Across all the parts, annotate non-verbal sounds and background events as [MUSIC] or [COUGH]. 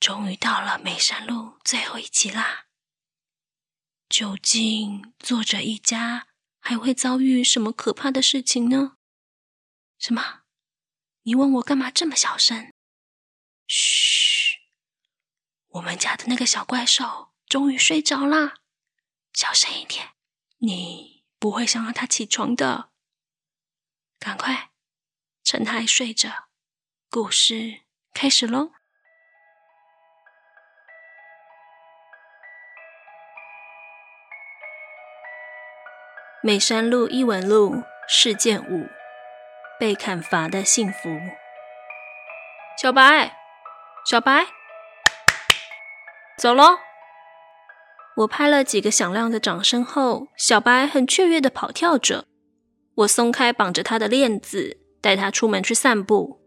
终于到了美山路最后一集啦！究竟作者一家还会遭遇什么可怕的事情呢？什么？你问我干嘛这么小声？嘘，我们家的那个小怪兽终于睡着啦，小声一点，你不会想让他起床的。赶快，趁他还睡着，故事开始喽。美山路一文录事件五：被砍伐的幸福。小白，小白，走喽！我拍了几个响亮的掌声后，小白很雀跃地跑跳着。我松开绑着他的链子，带他出门去散步。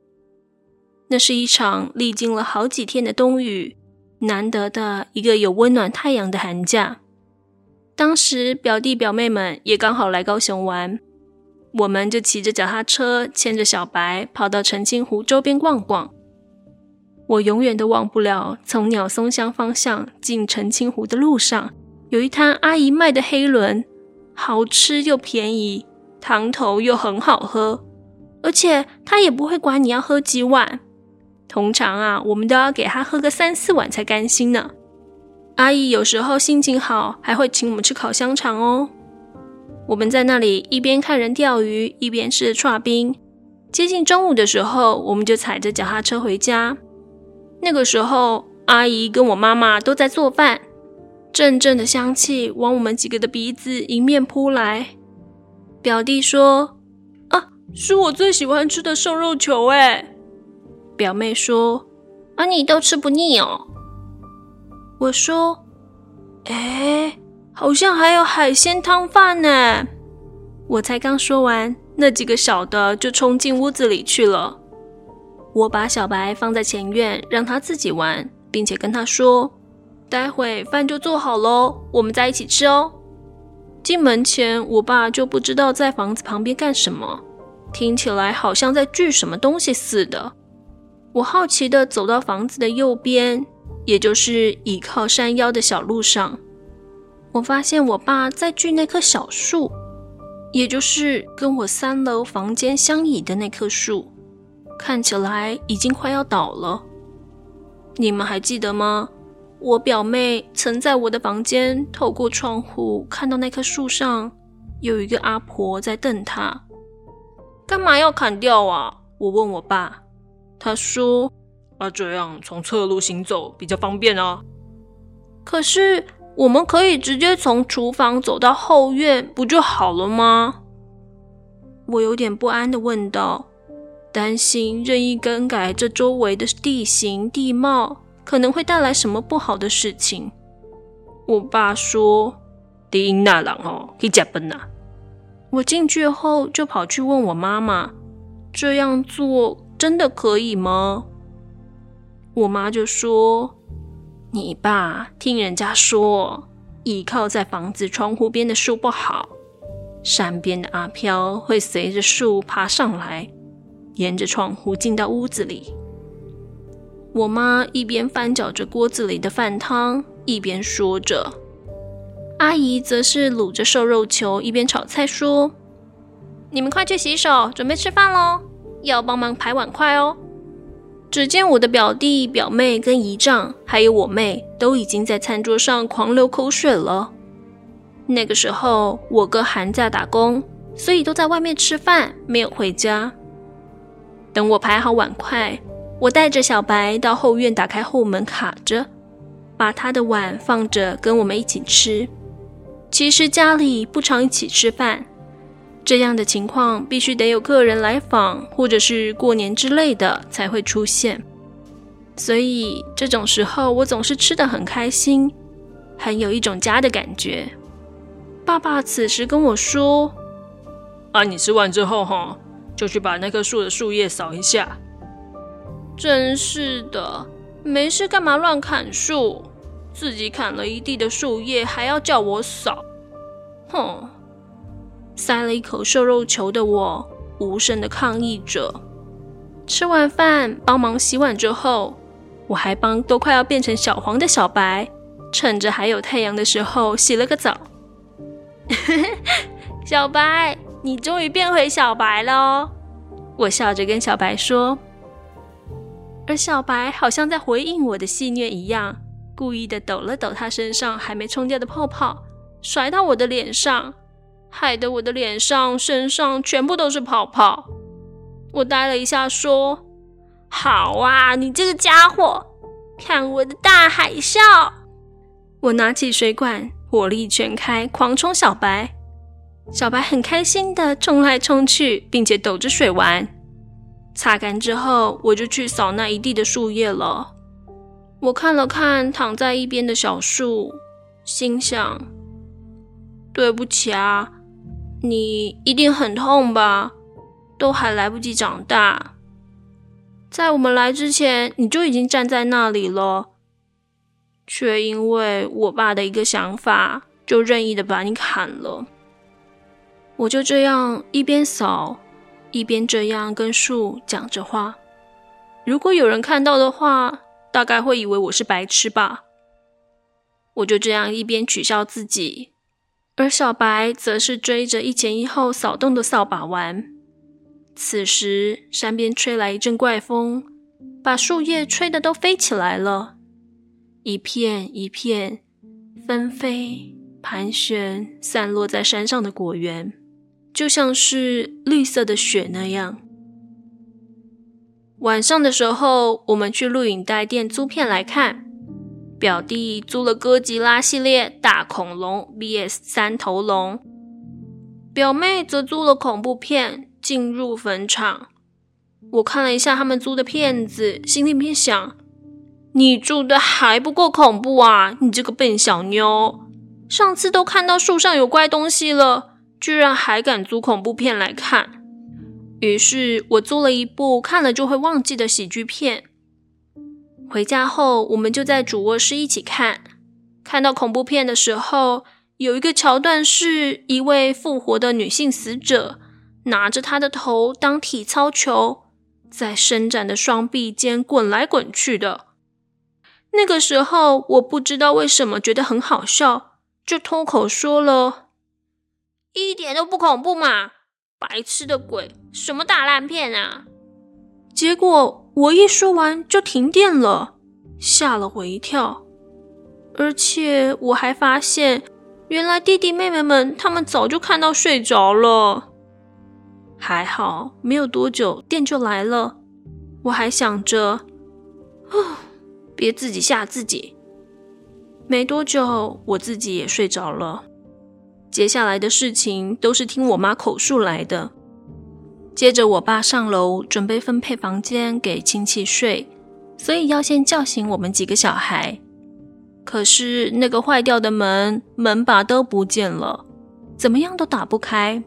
那是一场历经了好几天的冬雨，难得的一个有温暖太阳的寒假。当时表弟表妹们也刚好来高雄玩，我们就骑着脚踏车，牵着小白跑到澄清湖周边逛逛。我永远都忘不了从鸟松乡方向进澄清湖的路上，有一摊阿姨卖的黑轮，好吃又便宜，汤头又很好喝，而且她也不会管你要喝几碗，通常啊，我们都要给她喝个三四碗才甘心呢。阿姨有时候心情好，还会请我们吃烤香肠哦。我们在那里一边看人钓鱼，一边吃剉冰。接近中午的时候，我们就踩着脚踏车回家。那个时候，阿姨跟我妈妈都在做饭，阵阵的香气往我们几个的鼻子迎面扑来。表弟说：“啊，是我最喜欢吃的瘦肉球。”哎，表妹说：“啊，你都吃不腻哦。”我说：“哎，好像还有海鲜汤饭呢。”我才刚说完，那几个小的就冲进屋子里去了。我把小白放在前院，让他自己玩，并且跟他说：“待会饭就做好喽，我们在一起吃哦。”进门前，我爸就不知道在房子旁边干什么，听起来好像在锯什么东西似的。我好奇地走到房子的右边。也就是倚靠山腰的小路上，我发现我爸在锯那棵小树，也就是跟我三楼房间相倚的那棵树，看起来已经快要倒了。你们还记得吗？我表妹曾在我的房间透过窗户看到那棵树上有一个阿婆在瞪她。干嘛要砍掉啊？我问我爸，他说。那这样从侧路行走比较方便啊。可是我们可以直接从厨房走到后院，不就好了吗？我有点不安的问道，担心任意更改这周围的地形地貌可能会带来什么不好的事情。我爸说：“丁英那郎哦，可以加班呐。”我进去后就跑去问我妈妈：“这样做真的可以吗？”我妈就说：“你爸听人家说，倚靠在房子窗户边的树不好，山边的阿飘会随着树爬上来，沿着窗户进到屋子里。”我妈一边翻搅着锅子里的饭汤，一边说着；阿姨则是卤着瘦肉球，一边炒菜说：“你们快去洗手，准备吃饭喽，要帮忙排碗筷哦。”只见我的表弟、表妹跟姨丈，还有我妹，都已经在餐桌上狂流口水了。那个时候，我哥寒假打工，所以都在外面吃饭，没有回家。等我排好碗筷，我带着小白到后院，打开后门卡着，把他的碗放着，跟我们一起吃。其实家里不常一起吃饭。这样的情况必须得有客人来访，或者是过年之类的才会出现。所以这种时候，我总是吃得很开心，很有一种家的感觉。爸爸此时跟我说：“啊，你吃完之后哈，就去把那棵树的树叶扫一下。”真是的，没事干嘛乱砍树？自己砍了一地的树叶，还要叫我扫？哼！塞了一口瘦肉球的我，无声的抗议着。吃完饭，帮忙洗碗之后，我还帮都快要变成小黄的小白，趁着还有太阳的时候洗了个澡。[LAUGHS] 小白，你终于变回小白了，我笑着跟小白说。而小白好像在回应我的戏谑一样，故意的抖了抖他身上还没冲掉的泡泡，甩到我的脸上，害得我的脸上、身上全部都是泡泡。我呆了一下，说：“好啊，你这个家伙，看我的大海啸！”我拿起水管，火力全开，狂冲小白。小白很开心的冲来冲去，并且抖着水玩。擦干之后，我就去扫那一地的树叶了。我看了看躺在一边的小树，心想：对不起啊，你一定很痛吧？都还来不及长大，在我们来之前，你就已经站在那里了，却因为我爸的一个想法，就任意的把你砍了。我就这样一边扫。一边这样跟树讲着话，如果有人看到的话，大概会以为我是白痴吧。我就这样一边取笑自己，而小白则是追着一前一后扫动的扫把玩。此时，山边吹来一阵怪风，把树叶吹得都飞起来了，一片一片纷飞、盘旋，散落在山上的果园。就像是绿色的雪那样。晚上的时候，我们去录影带店租片来看。表弟租了哥吉拉系列大恐龙 vs 三头龙，表妹则租了恐怖片进入坟场。我看了一下他们租的片子，心里面想：你住的还不够恐怖啊！你这个笨小妞，上次都看到树上有怪东西了。居然还敢租恐怖片来看，于是我租了一部看了就会忘记的喜剧片。回家后，我们就在主卧室一起看。看到恐怖片的时候，有一个桥段是一位复活的女性死者，拿着她的头当体操球，在伸展的双臂间滚来滚去的。那个时候，我不知道为什么觉得很好笑，就脱口说了。一点都不恐怖嘛！白痴的鬼，什么大烂片啊！结果我一说完就停电了，吓了我一跳。而且我还发现，原来弟弟妹妹们他们早就看到睡着了。还好没有多久电就来了，我还想着，哦，别自己吓自己。没多久，我自己也睡着了。接下来的事情都是听我妈口述来的。接着，我爸上楼准备分配房间给亲戚睡，所以要先叫醒我们几个小孩。可是那个坏掉的门，门把都不见了，怎么样都打不开。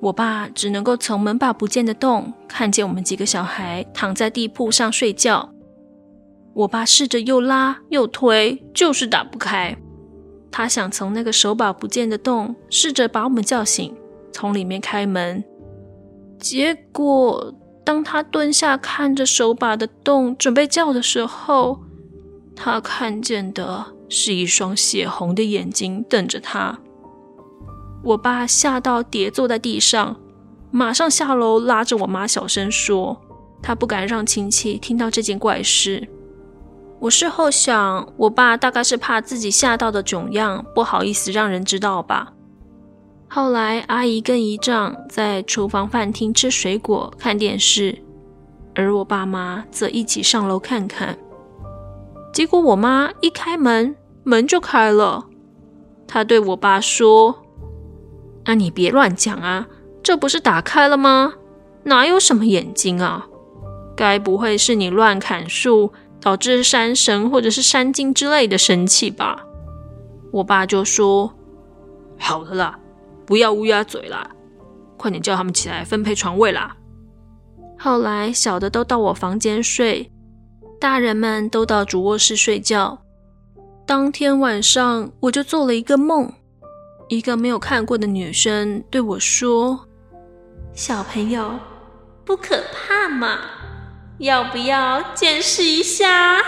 我爸只能够从门把不见的洞看见我们几个小孩躺在地铺上睡觉。我爸试着又拉又推，就是打不开。他想从那个手把不见的洞试着把我们叫醒，从里面开门。结果，当他蹲下看着手把的洞准备叫的时候，他看见的是一双血红的眼睛瞪着他。我爸吓到跌坐在地上，马上下楼拉着我妈小声说：“他不敢让亲戚听到这件怪事。”我事后想，我爸大概是怕自己吓到的囧样，不好意思让人知道吧。后来，阿姨跟姨丈在厨房饭厅吃水果、看电视，而我爸妈则一起上楼看看。结果，我妈一开门，门就开了。她对我爸说：“啊，你别乱讲啊，这不是打开了吗？哪有什么眼睛啊？该不会是你乱砍树？”导致山神或者是山精之类的生气吧？我爸就说：“好的啦，不要乌鸦嘴啦，快点叫他们起来分配床位啦。”后来小的都到我房间睡，大人们都到主卧室睡觉。当天晚上我就做了一个梦，一个没有看过的女生对我说：“小朋友，不可怕嘛。”要不要见识一下？”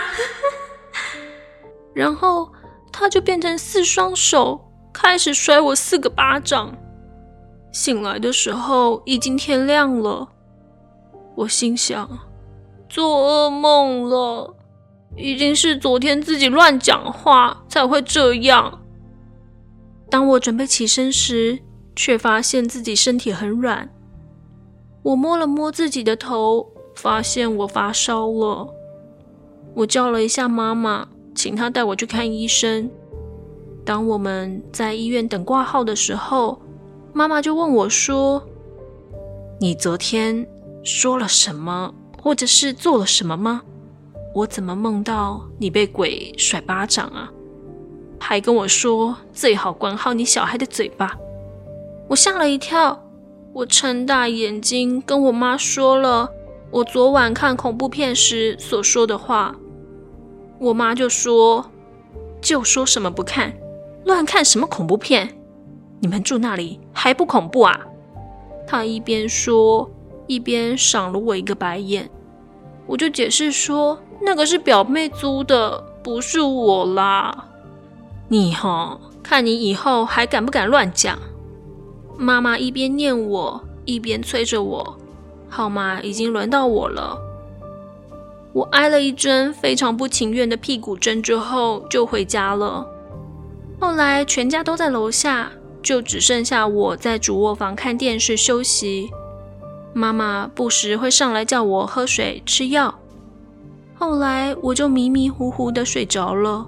[LAUGHS] 然后他就变成四双手，开始甩我四个巴掌。醒来的时候已经天亮了，我心想：做噩梦了，一定是昨天自己乱讲话才会这样。当我准备起身时，却发现自己身体很软。我摸了摸自己的头，发现我发烧了。我叫了一下妈妈，请她带我去看医生。当我们在医院等挂号的时候，妈妈就问我说：“你昨天说了什么，或者是做了什么吗？我怎么梦到你被鬼甩巴掌啊？还跟我说最好管好你小孩的嘴巴。”我吓了一跳，我睁大眼睛跟我妈说了我昨晚看恐怖片时所说的话。我妈就说：“就说什么不看，乱看什么恐怖片？”你们住那里还不恐怖啊？他一边说，一边赏了我一个白眼。我就解释说，那个是表妹租的，不是我啦。你哈，看你以后还敢不敢乱讲？妈妈一边念我，一边催着我。号码已经轮到我了。我挨了一针非常不情愿的屁股针之后，就回家了。后来全家都在楼下。就只剩下我在主卧房看电视休息，妈妈不时会上来叫我喝水、吃药。后来我就迷迷糊糊的睡着了，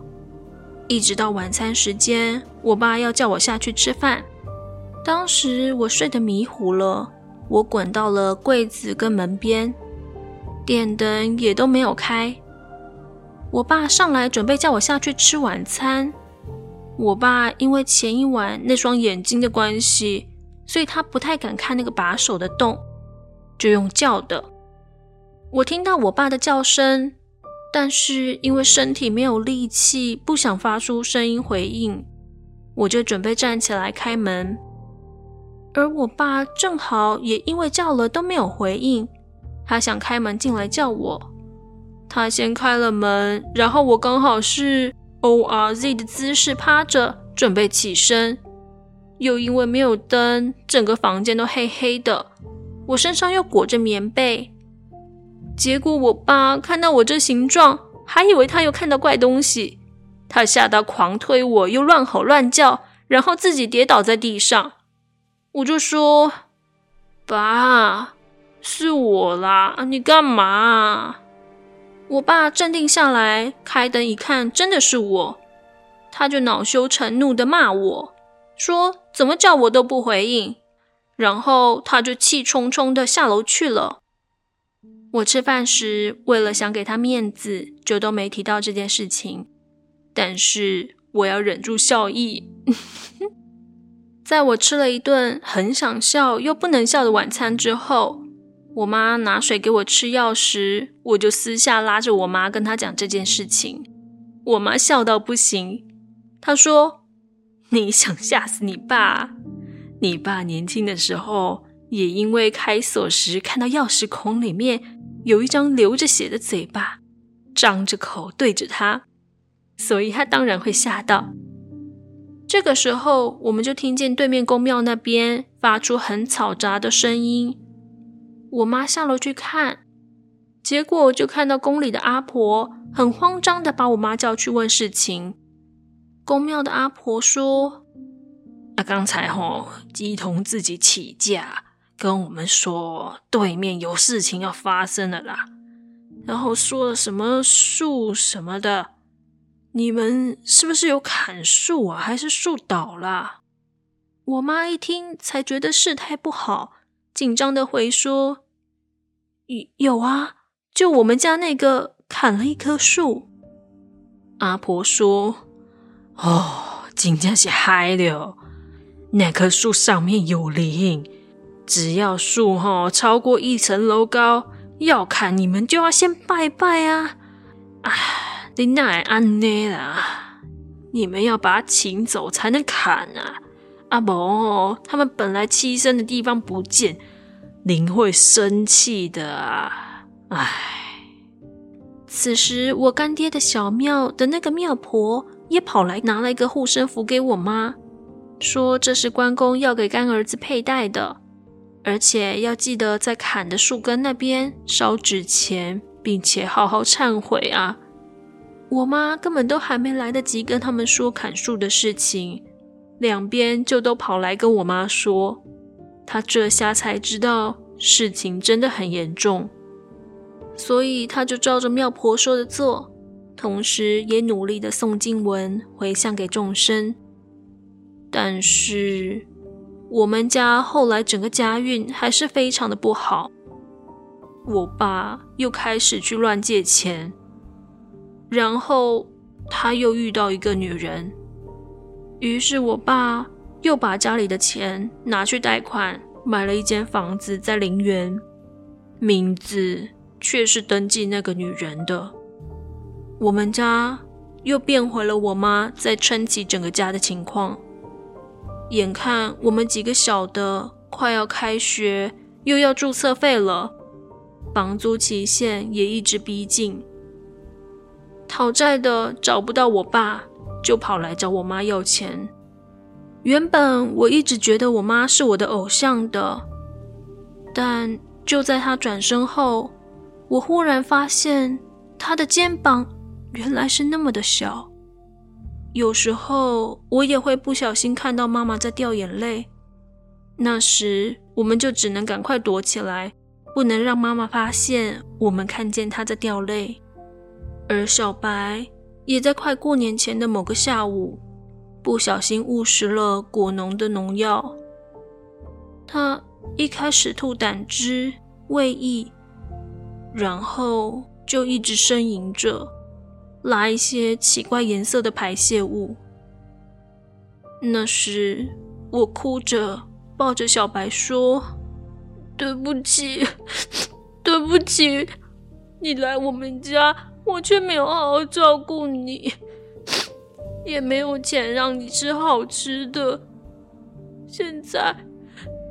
一直到晚餐时间，我爸要叫我下去吃饭。当时我睡得迷糊了，我滚到了柜子跟门边，电灯也都没有开。我爸上来准备叫我下去吃晚餐。我爸因为前一晚那双眼睛的关系，所以他不太敢看那个把手的洞，就用叫的。我听到我爸的叫声，但是因为身体没有力气，不想发出声音回应，我就准备站起来开门。而我爸正好也因为叫了都没有回应，他想开门进来叫我，他先开了门，然后我刚好是。O R Z 的姿势趴着，准备起身，又因为没有灯，整个房间都黑黑的。我身上又裹着棉被，结果我爸看到我这形状，还以为他又看到怪东西，他吓到狂推我，又乱吼乱叫，然后自己跌倒在地上。我就说：“爸，是我啦，你干嘛？”我爸镇定下来，开灯一看，真的是我，他就恼羞成怒地骂我，说怎么叫我都不回应，然后他就气冲冲地下楼去了。我吃饭时，为了想给他面子，就都没提到这件事情，但是我要忍住笑意。[LAUGHS] 在我吃了一顿很想笑又不能笑的晚餐之后。我妈拿水给我吃药时，我就私下拉着我妈跟她讲这件事情。我妈笑到不行，她说：“你想吓死你爸？你爸年轻的时候也因为开锁时看到钥匙孔里面有一张流着血的嘴巴，张着口对着他，所以他当然会吓到。”这个时候，我们就听见对面宫庙那边发出很嘈杂的声音。我妈下楼去看，结果就看到宫里的阿婆很慌张的把我妈叫去问事情。宫庙的阿婆说：“啊，刚才吼，乩童自己起驾跟我们说，对面有事情要发生了啦，然后说了什么树什么的，你们是不是有砍树啊？还是树倒了？”我妈一听才觉得事态不好。紧张的回说：“有啊，就我们家那个砍了一棵树。”阿婆说：“哦，真的是害了，那棵树上面有灵，只要树哈超过一层楼高，要砍你们就要先拜拜啊！啊，你哪安呢啦？你们要把它请走才能砍啊！”阿伯，他们本来栖身的地方不见，您会生气的啊！唉，此时，我干爹的小庙的那个庙婆也跑来拿了一个护身符给我妈，说这是关公要给干儿子佩戴的，而且要记得在砍的树根那边烧纸钱，并且好好忏悔啊。我妈根本都还没来得及跟他们说砍树的事情，两边就都跑来跟我妈说，他这下才知道事情真的很严重。所以他就照着庙婆说的做，同时也努力的诵经文回向给众生。但是我们家后来整个家运还是非常的不好，我爸又开始去乱借钱，然后他又遇到一个女人，于是我爸又把家里的钱拿去贷款，买了一间房子在林园，名字。却是登记那个女人的，我们家又变回了我妈在撑起整个家的情况。眼看我们几个小的快要开学，又要注册费了，房租期限也一直逼近，讨债的找不到我爸，就跑来找我妈要钱。原本我一直觉得我妈是我的偶像的，但就在她转身后。我忽然发现，她的肩膀原来是那么的小。有时候我也会不小心看到妈妈在掉眼泪，那时我们就只能赶快躲起来，不能让妈妈发现我们看见她在掉泪。而小白也在快过年前的某个下午，不小心误食了果农的农药。他一开始吐胆汁、胃液。然后就一直呻吟着，拉一些奇怪颜色的排泄物。那时我哭着抱着小白说：“对不起，[LAUGHS] 对不起，你来我们家，我却没有好好照顾你，也没有钱让你吃好吃的。现在……”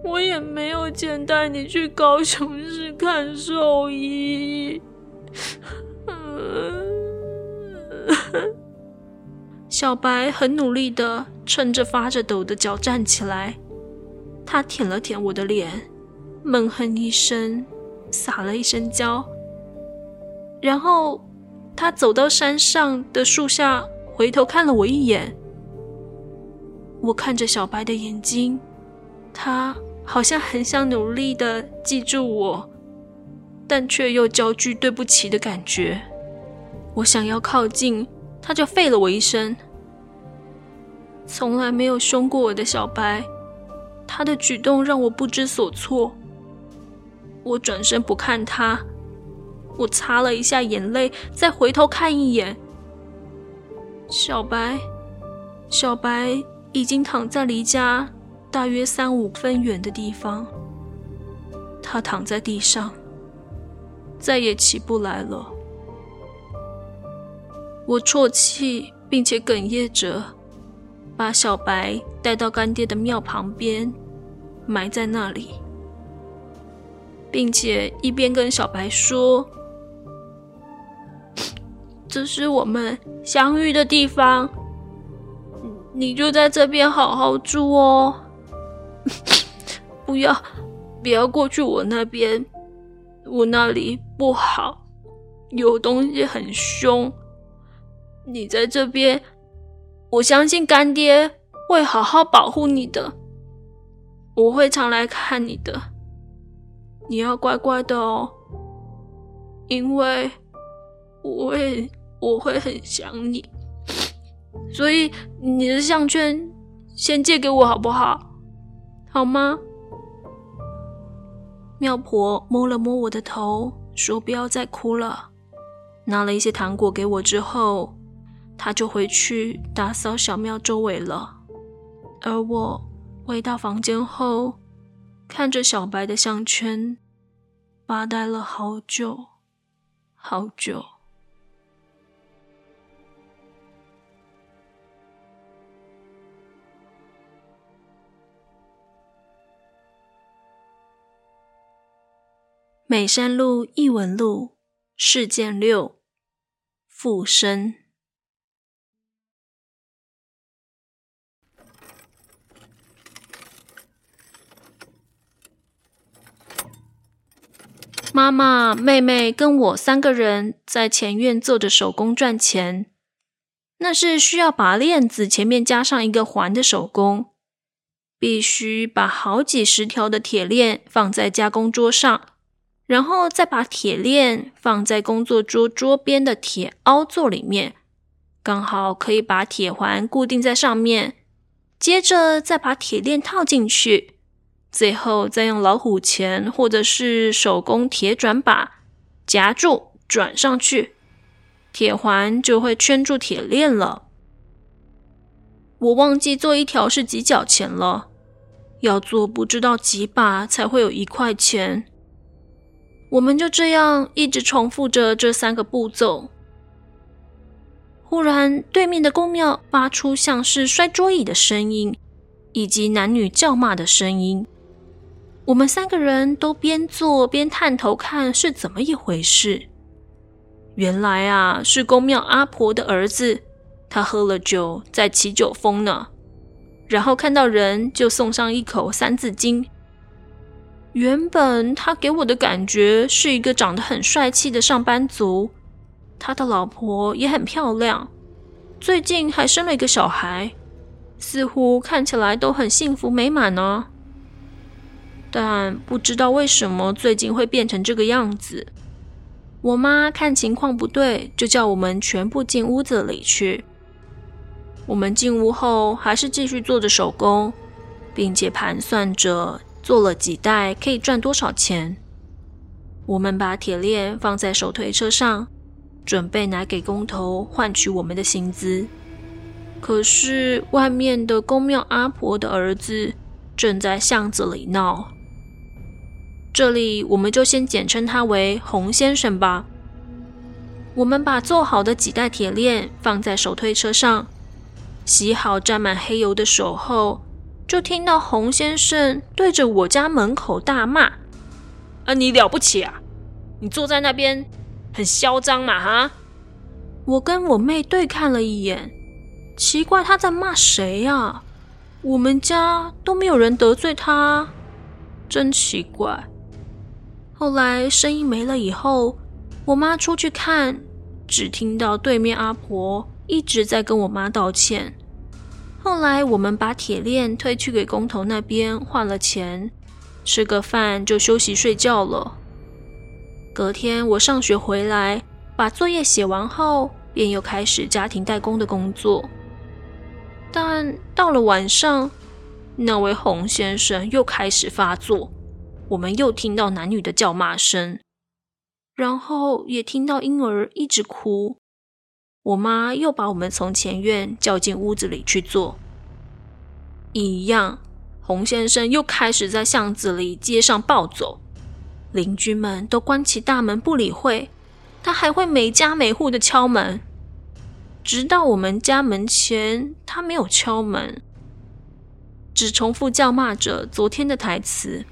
我也没有钱带你去高雄市看兽医。[LAUGHS] 小白很努力的撑着发着抖的脚站起来，他舔了舔我的脸，闷哼一声，撒了一声娇，然后他走到山上的树下，回头看了我一眼。我看着小白的眼睛，他。好像很想努力的记住我，但却又焦距对不起的感觉。我想要靠近，他就废了我一声。从来没有凶过我的小白，他的举动让我不知所措。我转身不看他，我擦了一下眼泪，再回头看一眼。小白，小白已经躺在离家。大约三五分远的地方，他躺在地上，再也起不来了。我啜泣，并且哽咽着，把小白带到干爹的庙旁边，埋在那里，并且一边跟小白说：“这是我们相遇的地方，你就在这边好好住哦。[LAUGHS] ”不要，不要过去我那边，我那里不好，有东西很凶。你在这边，我相信干爹会好好保护你的，我会常来看你的，你要乖乖的哦，因为我会我会很想你，[SNIFFS] 所以你的项圈先借给我好不好？好吗？庙婆摸了摸我的头，说：“不要再哭了。”拿了一些糖果给我之后，她就回去打扫小庙周围了。而我回到房间后，看着小白的项圈，发呆了好久，好久。美山路异闻录事件六：附身。妈妈、妹妹跟我三个人在前院做着手工赚钱。那是需要把链子前面加上一个环的手工，必须把好几十条的铁链放在加工桌上，然后再把铁链放在工作桌桌边的铁凹座里面，刚好可以把铁环固定在上面。接着再把铁链套进去。最后再用老虎钳或者是手工铁转把夹住转上去，铁环就会圈住铁链了。我忘记做一条是几角钱了，要做不知道几把才会有一块钱。我们就这样一直重复着这三个步骤。忽然，对面的宫庙发出像是摔桌椅的声音，以及男女叫骂的声音。我们三个人都边做边探头看是怎么一回事。原来啊，是宫庙阿婆的儿子，他喝了酒在起酒疯呢。然后看到人就送上一口三字经。原本他给我的感觉是一个长得很帅气的上班族，他的老婆也很漂亮，最近还生了一个小孩，似乎看起来都很幸福美满呢。但不知道为什么最近会变成这个样子。我妈看情况不对，就叫我们全部进屋子里去。我们进屋后，还是继续做着手工，并且盘算着做了几袋可以赚多少钱。我们把铁链放在手推车上，准备拿给工头换取我们的薪资。可是外面的宫庙阿婆的儿子正在巷子里闹。这里我们就先简称他为洪先生吧。我们把做好的几袋铁链放在手推车上，洗好沾满黑油的手后，就听到洪先生对着我家门口大骂：“啊，你了不起啊！你坐在那边很嚣张嘛，哈！”我跟我妹对看了一眼，奇怪他在骂谁呀？我们家都没有人得罪他，真奇怪。后来声音没了以后，我妈出去看，只听到对面阿婆一直在跟我妈道歉。后来我们把铁链推去给工头那边换了钱，吃个饭就休息睡觉了。隔天我上学回来，把作业写完后，便又开始家庭代工的工作。但到了晚上，那位洪先生又开始发作。我们又听到男女的叫骂声，然后也听到婴儿一直哭。我妈又把我们从前院叫进屋子里去坐。一样，洪先生又开始在巷子里、街上暴走，邻居们都关起大门不理会，他还会每家每户的敲门，直到我们家门前，他没有敲门，只重复叫骂着昨天的台词。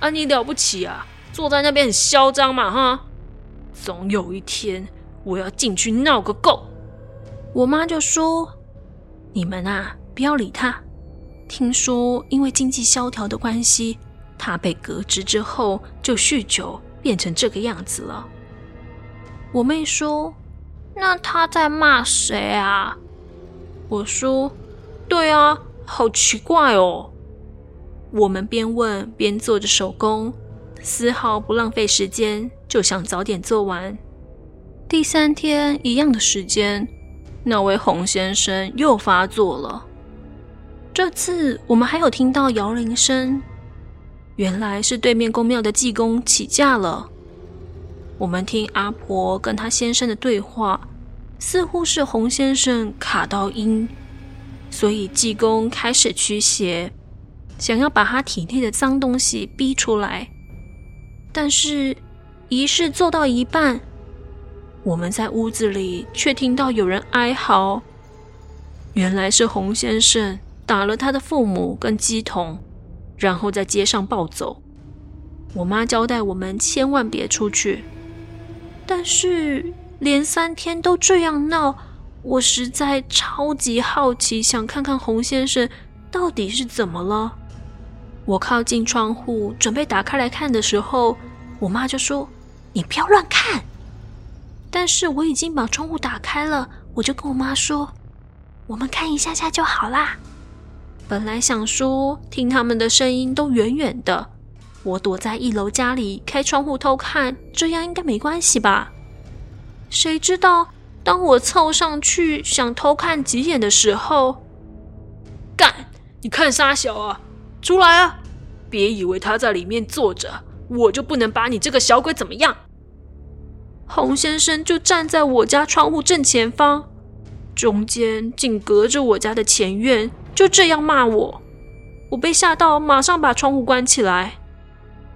啊，你了不起啊！坐在那边很嚣张嘛，哈！总有一天我要进去闹个够。我妈就说：“你们啊，不要理他。听说因为经济萧条的关系，他被革职之后就酗酒，变成这个样子了。”我妹说：“那他在骂谁啊？”我说：“对啊，好奇怪哦。”我们边问边做着手工，丝毫不浪费时间，就想早点做完。第三天一样的时间，那位洪先生又发作了。这次我们还有听到摇铃声，原来是对面宫庙的济公起驾了。我们听阿婆跟他先生的对话，似乎是洪先生卡到阴，所以济公开始驱邪。想要把他体内的脏东西逼出来，但是仪式做到一半，我们在屋子里却听到有人哀嚎。原来是洪先生打了他的父母跟鸡童，然后在街上暴走。我妈交代我们千万别出去，但是连三天都这样闹，我实在超级好奇，想看看洪先生到底是怎么了。我靠近窗户，准备打开来看的时候，我妈就说：“你不要乱看。”但是我已经把窗户打开了，我就跟我妈说：“我们看一下下就好啦。”本来想说听他们的声音都远远的，我躲在一楼家里开窗户偷看，这样应该没关系吧？谁知道当我凑上去想偷看几眼的时候，干！你看啥小啊？出来啊！别以为他在里面坐着，我就不能把你这个小鬼怎么样？洪先生就站在我家窗户正前方，中间竟隔着我家的前院，就这样骂我。我被吓到，马上把窗户关起来。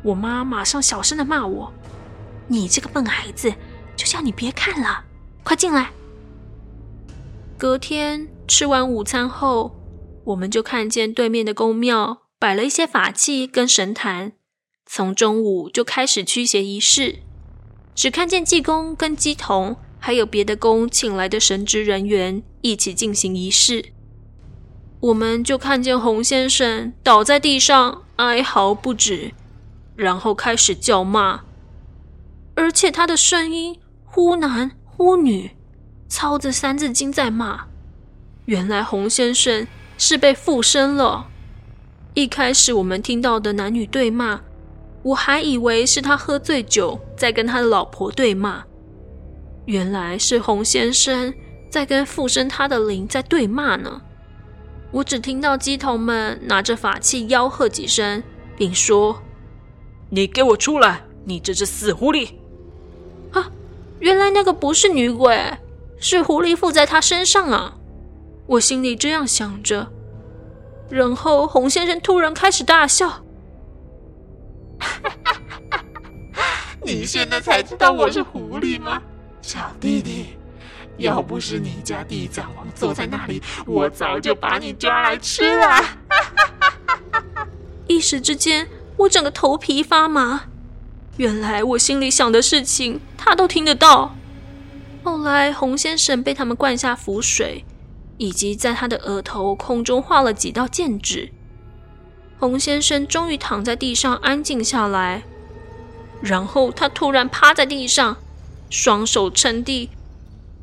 我妈马上小声的骂我：“你这个笨孩子，就叫你别看了，快进来。”隔天吃完午餐后，我们就看见对面的宫庙。摆了一些法器跟神坛，从中午就开始驱邪仪式。只看见济公跟鸡童，还有别的宫请来的神职人员一起进行仪式。我们就看见洪先生倒在地上哀嚎不止，然后开始叫骂，而且他的声音忽男忽女，操着三字经在骂。原来洪先生是被附身了。一开始我们听到的男女对骂，我还以为是他喝醉酒在跟他的老婆对骂，原来是洪先生在跟附身他的灵在对骂呢。我只听到鸡童们拿着法器吆喝几声，并说：“你给我出来！你这只死狐狸！”啊，原来那个不是女鬼，是狐狸附在他身上啊！我心里这样想着。然后洪先生突然开始大笑，[LAUGHS] 你现在才知道我是狐狸吗，小弟弟？要不是你家地藏王坐在那里，我早就把你抓来吃了。[LAUGHS] 一时之间，我整个头皮发麻。原来我心里想的事情，他都听得到。后来洪先生被他们灌下符水。以及在他的额头空中画了几道剑指，洪先生终于躺在地上安静下来，然后他突然趴在地上，双手撑地，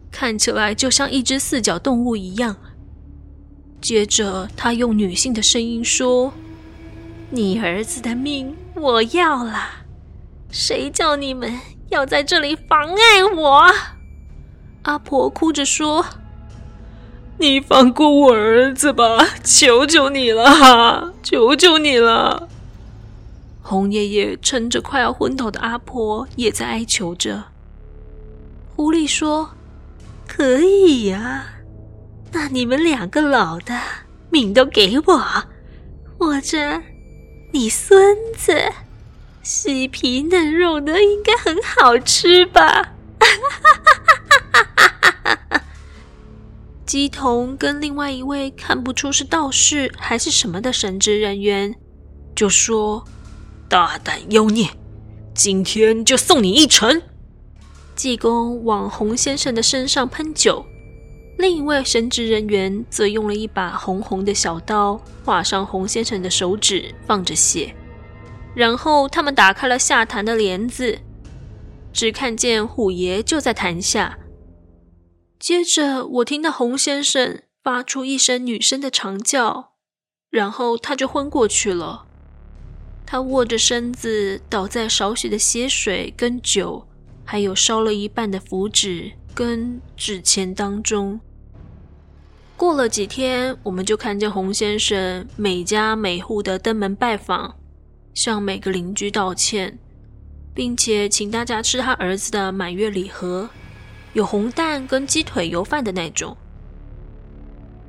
看起来就像一只四脚动物一样。接着他用女性的声音说：“你儿子的命我要了，谁叫你们要在这里妨碍我？”阿婆哭着说。你放过我儿子吧，求求你了，求求你了！红爷爷撑着快要昏倒的阿婆，也在哀求着。狐狸说：“可以呀，那你们两个老的命都给我，我这你孙子细皮嫩肉的，应该很好吃吧？”哈，哈哈哈哈哈姬童跟另外一位看不出是道士还是什么的神职人员，就说：“大胆妖孽，今天就送你一程。”济公往洪先生的身上喷酒，另一位神职人员则用了一把红红的小刀划伤洪先生的手指，放着血。然后他们打开了下坛的帘子，只看见虎爷就在坛下。接着，我听到洪先生发出一声女生的长叫，然后他就昏过去了。他握着身子倒在少许的血水跟酒，还有烧了一半的符纸跟纸钱当中。过了几天，我们就看见洪先生每家每户的登门拜访，向每个邻居道歉，并且请大家吃他儿子的满月礼盒。有红蛋跟鸡腿油饭的那种。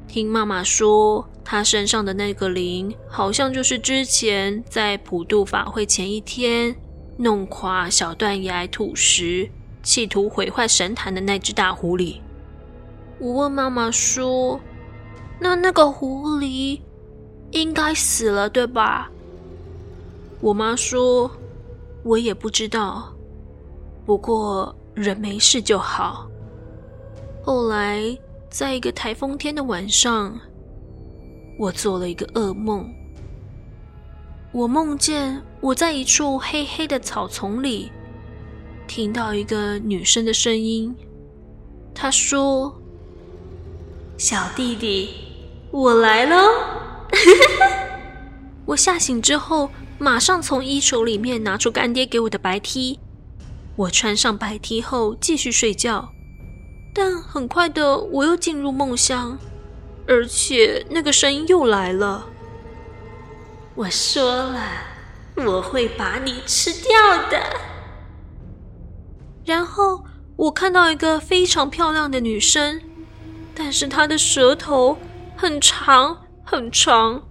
听妈妈说，她身上的那个灵，好像就是之前在普渡法会前一天弄垮小断崖土石，企图毁坏神坛的那只大狐狸。我问妈妈说：“那那个狐狸应该死了，对吧？”我妈说：“我也不知道，不过。”人没事就好。后来，在一个台风天的晚上，我做了一个噩梦。我梦见我在一处黑黑的草丛里，听到一个女生的声音。她说：“小弟弟，我来喽！” [LAUGHS] 我吓醒之后，马上从衣橱里面拿出干爹给我的白 T。我穿上白 T 后，继续睡觉。但很快的，我又进入梦乡，而且那个声音又来了。我说了，我会把你吃掉的。然后我看到一个非常漂亮的女生，但是她的舌头很长很长。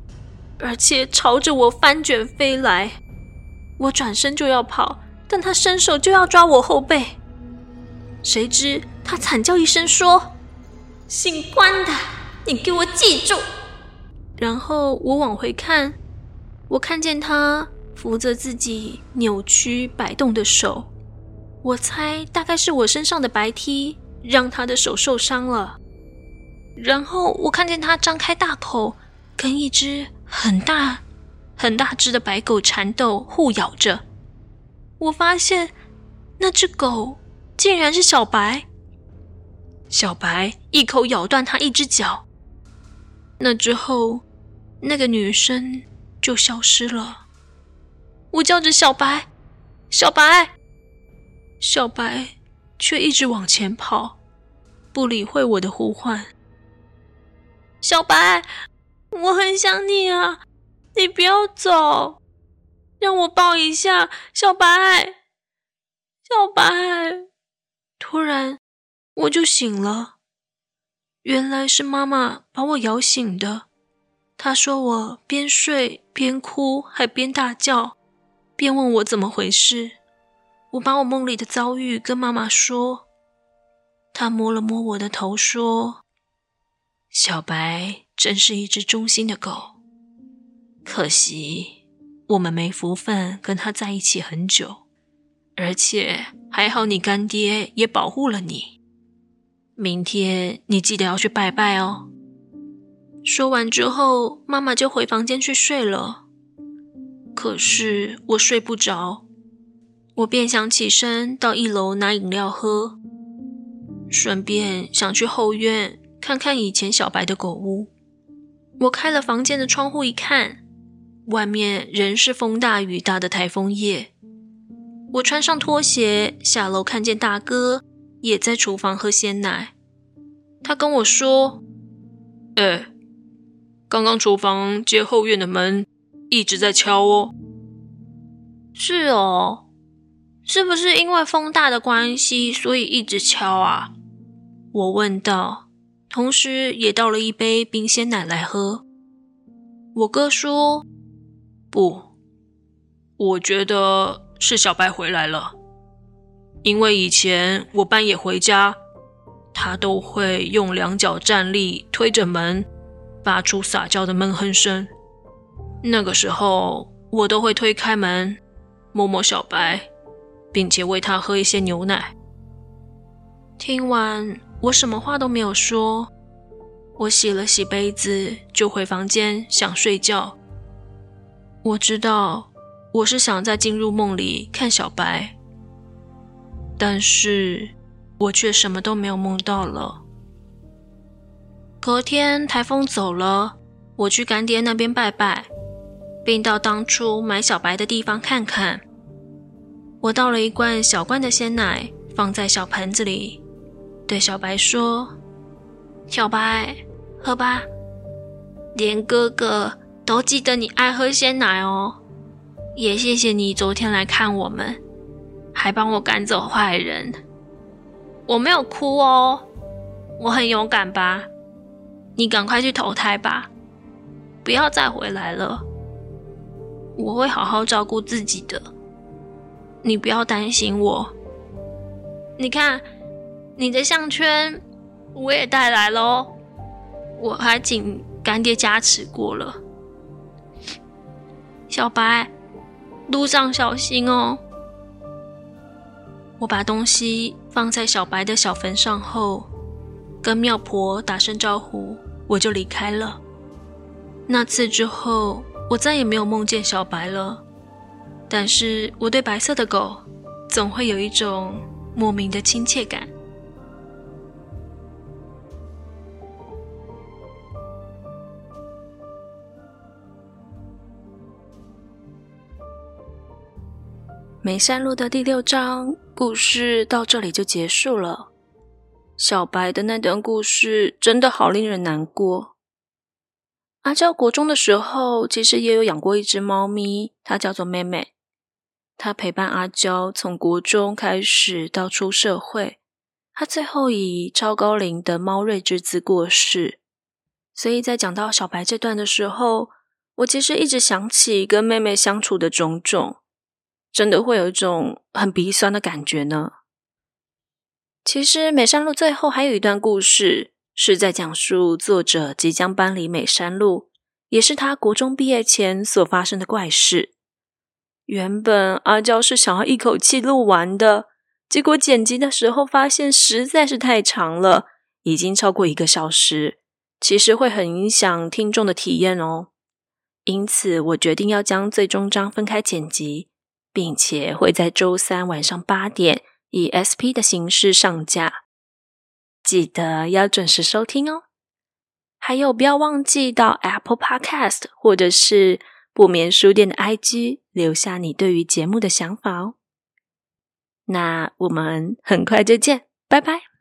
而且朝着我翻卷飞来，我转身就要跑，但他伸手就要抓我后背。谁知他惨叫一声说：“姓关的，你给我记住！”然后我往回看，我看见他扶着自己扭曲摆动的手，我猜大概是我身上的白 T 让他的手受伤了。然后我看见他张开大口，跟一只。很大、很大只的白狗缠斗互咬着，我发现那只狗竟然是小白。小白一口咬断它一只脚。那之后，那个女生就消失了。我叫着小白，小白，小白，却一直往前跑，不理会我的呼唤。小白。我很想你啊！你不要走，让我抱一下，小白，小白。突然，我就醒了。原来是妈妈把我摇醒的。她说我边睡边哭，还边大叫，边问我怎么回事。我把我梦里的遭遇跟妈妈说。她摸了摸我的头，说：“小白。”真是一只忠心的狗，可惜我们没福分跟他在一起很久，而且还好你干爹也保护了你。明天你记得要去拜拜哦。说完之后，妈妈就回房间去睡了。可是我睡不着，我便想起身到一楼拿饮料喝，顺便想去后院看看以前小白的狗屋。我开了房间的窗户一看，外面仍是风大雨大的台风夜。我穿上拖鞋下楼，看见大哥也在厨房喝鲜奶。他跟我说：“哎，刚刚厨房接后院的门一直在敲哦。”“是哦，是不是因为风大的关系，所以一直敲啊？”我问道。同时也倒了一杯冰鲜奶来喝。我哥说：“不，我觉得是小白回来了，因为以前我半夜回家，他都会用两脚站立，推着门，发出撒娇的闷哼声。那个时候，我都会推开门，摸摸小白，并且喂他喝一些牛奶。”听完。我什么话都没有说，我洗了洗杯子，就回房间想睡觉。我知道我是想再进入梦里看小白，但是我却什么都没有梦到了。隔天台风走了，我去干爹那边拜拜，并到当初买小白的地方看看。我倒了一罐小罐的鲜奶，放在小盆子里。对小白说：“小白，喝吧，连哥哥都记得你爱喝鲜奶哦。也谢谢你昨天来看我们，还帮我赶走坏人。我没有哭哦，我很勇敢吧？你赶快去投胎吧，不要再回来了。我会好好照顾自己的，你不要担心我。你看。”你的项圈我也带来喽，我还请干爹加持过了。小白，路上小心哦。我把东西放在小白的小坟上后，跟庙婆打声招呼，我就离开了。那次之后，我再也没有梦见小白了。但是我对白色的狗，总会有一种莫名的亲切感。梅山路的第六章故事到这里就结束了。小白的那段故事真的好令人难过。阿娇国中的时候，其实也有养过一只猫咪，它叫做妹妹。它陪伴阿娇从国中开始到出社会，它最后以超高龄的猫瑞之姿过世。所以在讲到小白这段的时候，我其实一直想起跟妹妹相处的种种，真的会有一种很鼻酸的感觉呢。其实美山路最后还有一段故事。是在讲述作者即将搬离美山路，也是他国中毕业前所发生的怪事。原本阿娇是想要一口气录完的，结果剪辑的时候发现实在是太长了，已经超过一个小时，其实会很影响听众的体验哦。因此，我决定要将最终章分开剪辑，并且会在周三晚上八点以 SP 的形式上架。记得要准时收听哦，还有不要忘记到 Apple Podcast 或者是不眠书店的 IG 留下你对于节目的想法哦。那我们很快就见，拜拜。